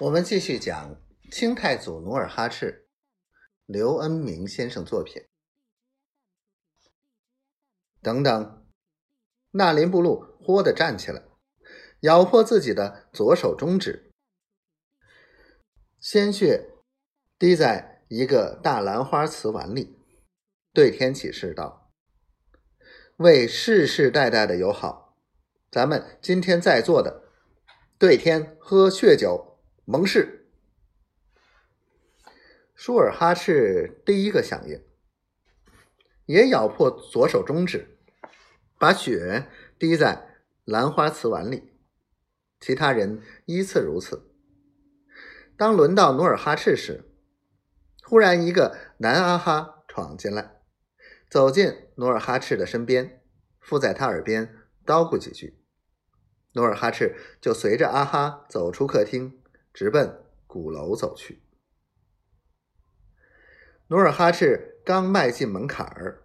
我们继续讲清太祖努尔哈赤，刘恩明先生作品。等等，纳林布禄豁地站起来，咬破自己的左手中指，鲜血滴在一个大兰花瓷碗里，对天起誓道：“为世世代代的友好，咱们今天在座的，对天喝血酒。”蒙氏，舒尔哈赤第一个响应，也咬破左手中指，把血滴在兰花瓷碗里。其他人依次如此。当轮到努尔哈赤时，忽然一个男阿哈闯进来，走进努尔哈赤的身边，附在他耳边叨咕几句。努尔哈赤就随着阿哈走出客厅。直奔鼓楼走去。努尔哈赤刚迈进门槛儿，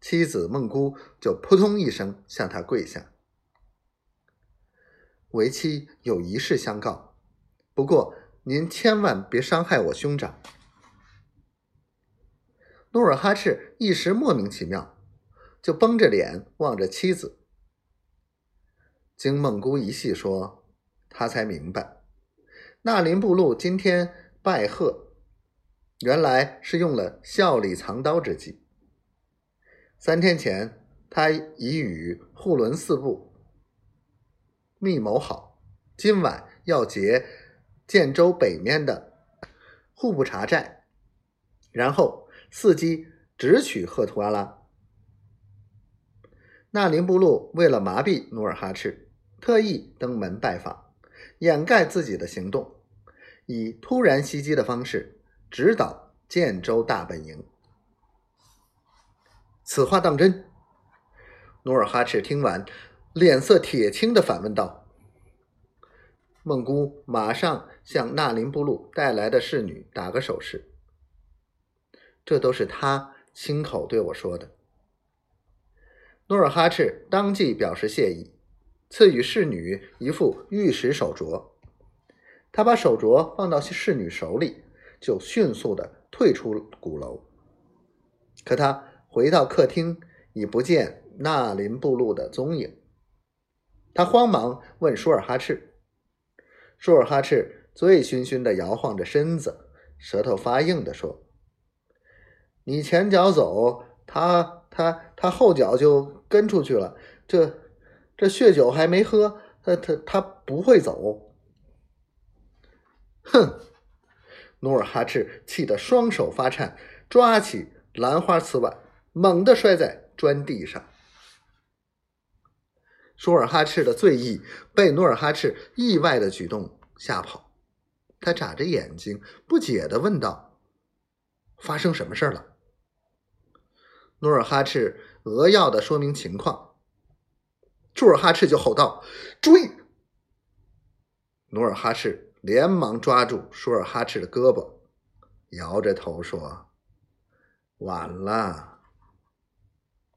妻子孟姑就扑通一声向他跪下：“为妻有一事相告，不过您千万别伤害我兄长。”努尔哈赤一时莫名其妙，就绷着脸望着妻子。经孟姑一细说，他才明白。纳林布禄今天拜贺，原来是用了笑里藏刀之计。三天前，他已与护伦四部密谋好，今晚要劫建州北面的户部查寨，然后伺机直取赫图阿拉。纳林布禄为了麻痹努尔哈赤，特意登门拜访。掩盖自己的行动，以突然袭击的方式直捣建州大本营。此话当真？努尔哈赤听完，脸色铁青的反问道。孟姑马上向纳林布禄带来的侍女打个手势，这都是他亲口对我说的。努尔哈赤当即表示谢意。赐予侍女一副玉石手镯，他把手镯放到侍女手里，就迅速的退出鼓楼。可他回到客厅，已不见纳林布禄的踪影。他慌忙问舒尔哈赤，舒尔哈赤醉醺醺的摇晃着身子，舌头发硬的说：“你前脚走，他他他后脚就跟出去了。这。”这血酒还没喝，他他他不会走。哼！努尔哈赤气得双手发颤，抓起兰花瓷碗，猛地摔在砖地上。舒尔哈赤的醉意被努尔哈赤意外的举动吓跑，他眨着眼睛，不解的问道：“发生什么事了？”努尔哈赤扼要的说明情况。舒尔哈赤就吼道：“追！”努尔哈赤连忙抓住舒尔哈赤的胳膊，摇着头说：“晚了。”